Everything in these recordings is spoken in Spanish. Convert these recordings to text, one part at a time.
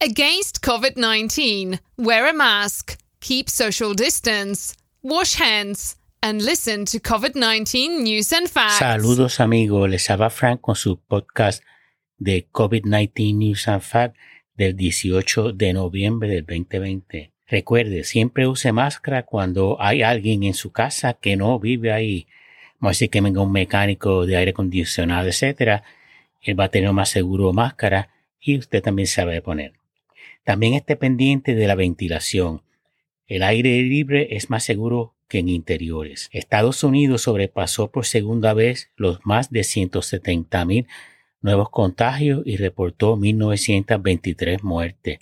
Against COVID 19, wear a mask, keep social distance, wash hands, and listen to COVID 19 news and facts. Saludos amigos, les habla Frank con su podcast de COVID-19 News and Facts del 18 de noviembre del 2020. Recuerde, siempre use máscara cuando hay alguien en su casa que no vive ahí. Vamos a decir que venga un mecánico de aire acondicionado, etcétera. Él va a tener más seguro máscara y usted también a poner. También esté pendiente de la ventilación. El aire libre es más seguro que en interiores. Estados Unidos sobrepasó por segunda vez los más de 170 mil nuevos contagios y reportó 1.923 muertes.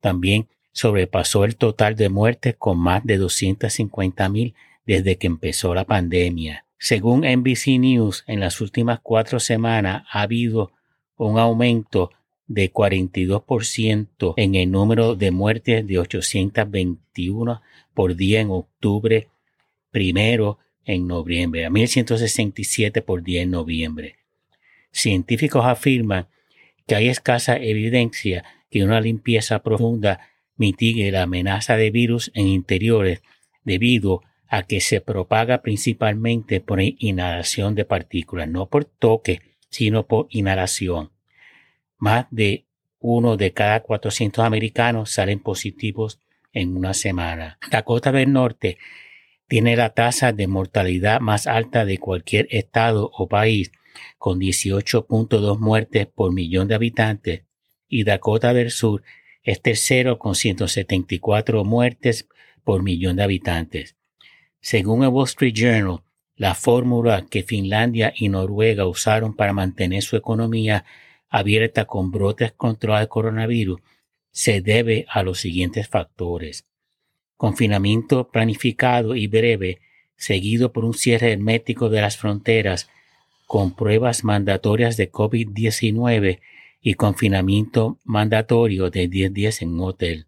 También sobrepasó el total de muertes con más de 250 mil desde que empezó la pandemia. Según NBC News, en las últimas cuatro semanas ha habido un aumento de 42% en el número de muertes de 821 por día en octubre, primero en noviembre, a 1167 por día en noviembre. Científicos afirman que hay escasa evidencia que una limpieza profunda mitigue la amenaza de virus en interiores debido a que se propaga principalmente por inhalación de partículas, no por toque, sino por inhalación. Más de uno de cada 400 americanos salen positivos en una semana. Dakota del Norte tiene la tasa de mortalidad más alta de cualquier estado o país, con 18.2 muertes por millón de habitantes, y Dakota del Sur es tercero con 174 muertes por millón de habitantes. Según el Wall Street Journal, la fórmula que Finlandia y Noruega usaron para mantener su economía abierta con brotes contra el coronavirus se debe a los siguientes factores. Confinamiento planificado y breve, seguido por un cierre hermético de las fronteras, con pruebas mandatorias de COVID-19 y confinamiento mandatorio de 10 días en hotel.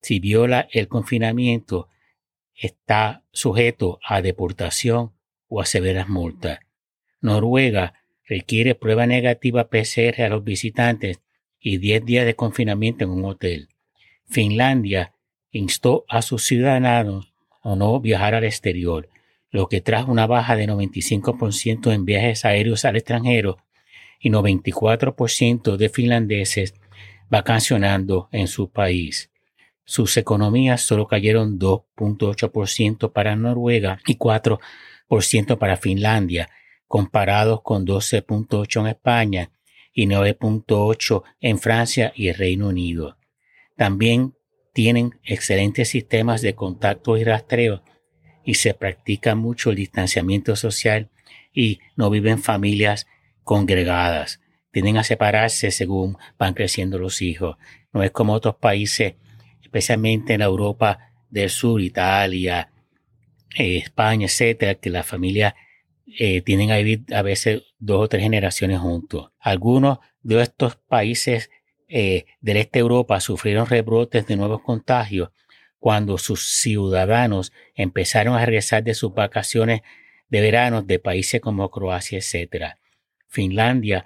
Si viola el confinamiento, está sujeto a deportación o a severas multas. Noruega requiere prueba negativa PCR a los visitantes y 10 días de confinamiento en un hotel. Finlandia instó a sus ciudadanos a no viajar al exterior, lo que trajo una baja de 95% en viajes aéreos al extranjero y 94% de finlandeses vacacionando en su país. Sus economías solo cayeron 2.8% para Noruega y 4% para Finlandia, comparados con 12.8 en España y 9.8 en Francia y el Reino Unido. También tienen excelentes sistemas de contacto y rastreo y se practica mucho el distanciamiento social y no viven familias congregadas. Tienden a separarse según van creciendo los hijos. No es como otros países, especialmente en Europa del Sur, Italia, eh, España, etcétera, que las familias eh, tienen a vivir a veces dos o tres generaciones juntos. Algunos de estos países eh, del este de Europa sufrieron rebrotes de nuevos contagios cuando sus ciudadanos empezaron a regresar de sus vacaciones de verano de países como Croacia, etc. Finlandia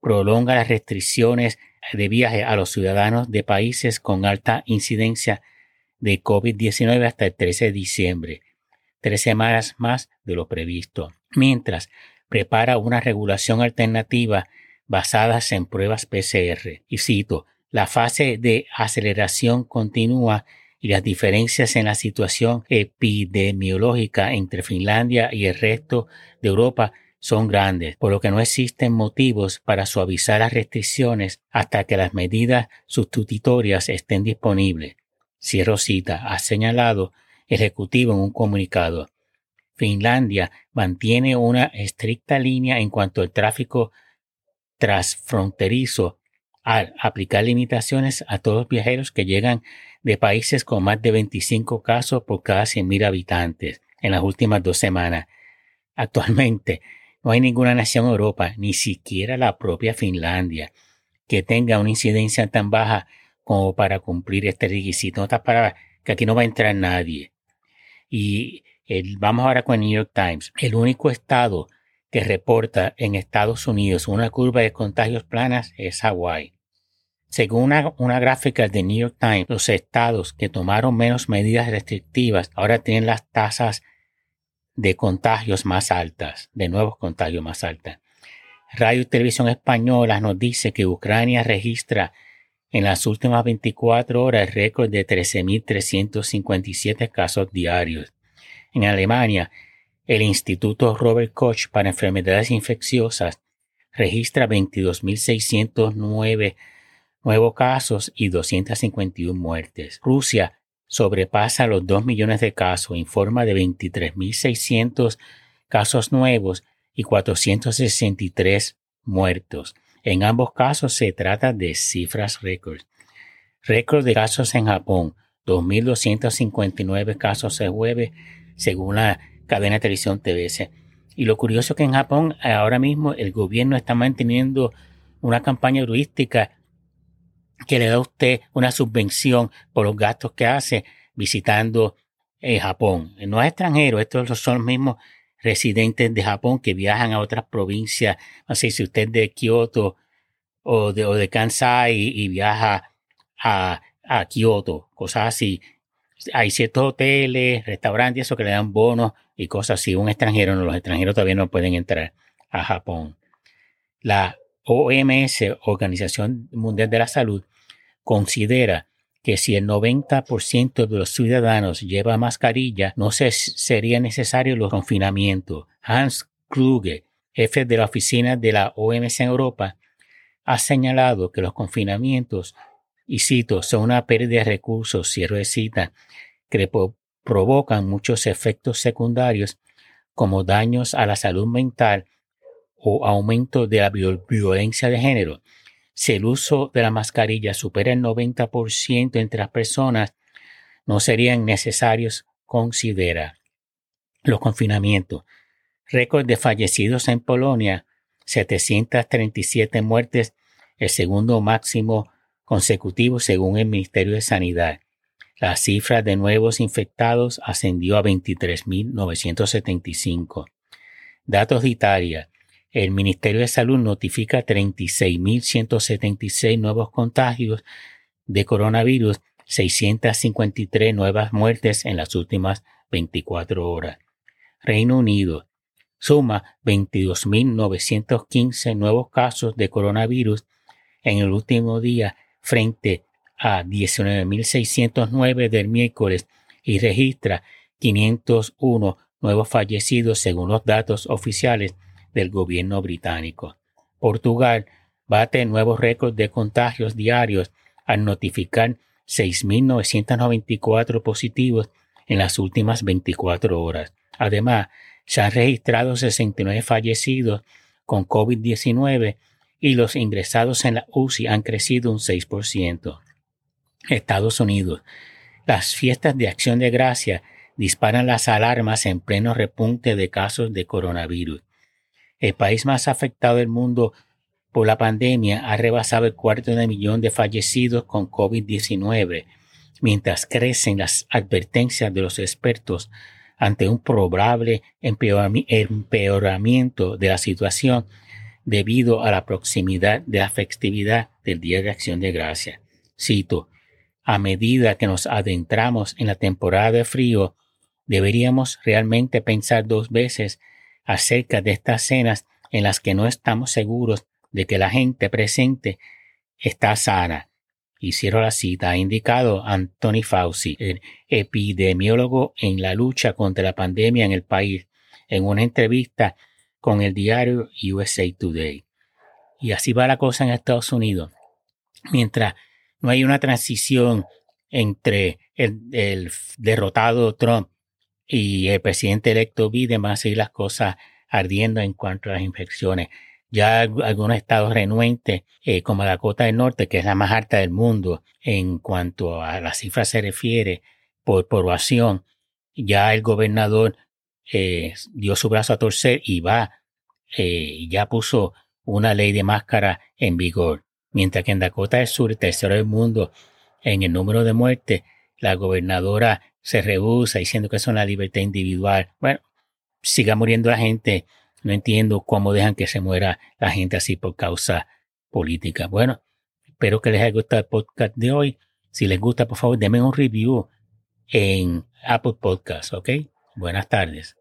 prolonga las restricciones de viaje a los ciudadanos de países con alta incidencia de COVID-19 hasta el 13 de diciembre tres semanas más de lo previsto, mientras prepara una regulación alternativa basada en pruebas PCR. Y cito, la fase de aceleración continúa y las diferencias en la situación epidemiológica entre Finlandia y el resto de Europa son grandes, por lo que no existen motivos para suavizar las restricciones hasta que las medidas sustitutorias estén disponibles. Cierro cita, ha señalado ejecutivo en un comunicado. Finlandia mantiene una estricta línea en cuanto al tráfico transfronterizo al aplicar limitaciones a todos los viajeros que llegan de países con más de 25 casos por cada 100.000 habitantes en las últimas dos semanas. Actualmente no hay ninguna nación en Europa, ni siquiera la propia Finlandia, que tenga una incidencia tan baja como para cumplir este requisito. En otras palabras, que aquí no va a entrar nadie. Y vamos ahora con el New York Times. El único estado que reporta en Estados Unidos una curva de contagios planas es Hawái. Según una, gráfica de New York Times, los estados que tomaron menos medidas restrictivas ahora tienen las tasas de contagios más altas, de nuevos contagios más altas. Radio y Televisión Española nos dice que Ucrania registra en las últimas 24 horas el récord de 13.357 casos diarios. En Alemania, el Instituto Robert Koch para Enfermedades Infecciosas registra 22.609 nuevos casos y 251 muertes. Rusia sobrepasa los 2 millones de casos, informa de 23.600 casos nuevos y 463 muertos. En ambos casos se trata de cifras récords. Récord de casos en Japón, 2.259 casos el jueves, según la cadena de televisión TBS. Y lo curioso es que en Japón ahora mismo el gobierno está manteniendo una campaña turística que le da a usted una subvención por los gastos que hace visitando eh, Japón. No es extranjero, estos son los mismos residentes de Japón que viajan a otras provincias. No sé si usted es de Kioto o de, o de Kansai y, viaja a, a Kioto, cosas así. Hay ciertos hoteles, restaurantes, eso que le dan bonos y cosas así. Un extranjero, no, los extranjeros todavía no pueden entrar a Japón. La OMS, Organización Mundial de la Salud, considera que si el 90% de los ciudadanos lleva mascarilla, no se, sería necesario los confinamientos. Hans Kluge, jefe de la oficina de la OMS en Europa, ha señalado que los confinamientos, y cito, son una pérdida de recursos, cierro de cita, que provocan muchos efectos secundarios como daños a la salud mental o aumento de la violencia de género. Si el uso de la mascarilla supera el 90% entre las personas, no serían necesarios considerar los confinamientos. Récord de fallecidos en Polonia, 737 muertes, el segundo máximo consecutivo según el Ministerio de Sanidad. La cifra de nuevos infectados ascendió a 23.975. Datos de Italia. El Ministerio de Salud notifica 36.176 nuevos contagios de coronavirus, 653 nuevas muertes en las últimas 24 horas. Reino Unido suma 22.915 nuevos casos de coronavirus en el último día frente a 19.609 del miércoles y registra 501 nuevos fallecidos según los datos oficiales del gobierno británico. Portugal bate nuevos récords de contagios diarios al notificar 6.994 positivos en las últimas 24 horas. Además, se han registrado 69 fallecidos con COVID-19 y los ingresados en la UCI han crecido un 6%. Estados Unidos. Las fiestas de acción de gracia disparan las alarmas en pleno repunte de casos de coronavirus. El país más afectado del mundo por la pandemia ha rebasado el cuarto de millón de fallecidos con COVID-19, mientras crecen las advertencias de los expertos ante un probable empeoramiento de la situación debido a la proximidad de la festividad del Día de Acción de Gracia. Cito, a medida que nos adentramos en la temporada de frío, deberíamos realmente pensar dos veces acerca de estas cenas en las que no estamos seguros de que la gente presente está sana. Hicieron la cita, ha indicado Anthony Fauci, el epidemiólogo en la lucha contra la pandemia en el país, en una entrevista con el diario USA Today. Y así va la cosa en Estados Unidos. Mientras no hay una transición entre el, el derrotado Trump y el presidente electo Biden va a seguir las cosas ardiendo en cuanto a las infecciones. Ya algunos estados renuentes, eh, como Dakota del Norte, que es la más alta del mundo en cuanto a las cifras se refiere por población, ya el gobernador eh, dio su brazo a torcer y va, eh, ya puso una ley de máscara en vigor. Mientras que en Dakota del Sur, tercero del mundo en el número de muertes, la gobernadora se rehúsa diciendo que es una libertad individual. Bueno, siga muriendo la gente. No entiendo cómo dejan que se muera la gente así por causa política. Bueno, Espero que les haya gustado el podcast de hoy. Si les gusta, por favor, denme un review en Apple Podcasts, ¿ok? Buenas tardes.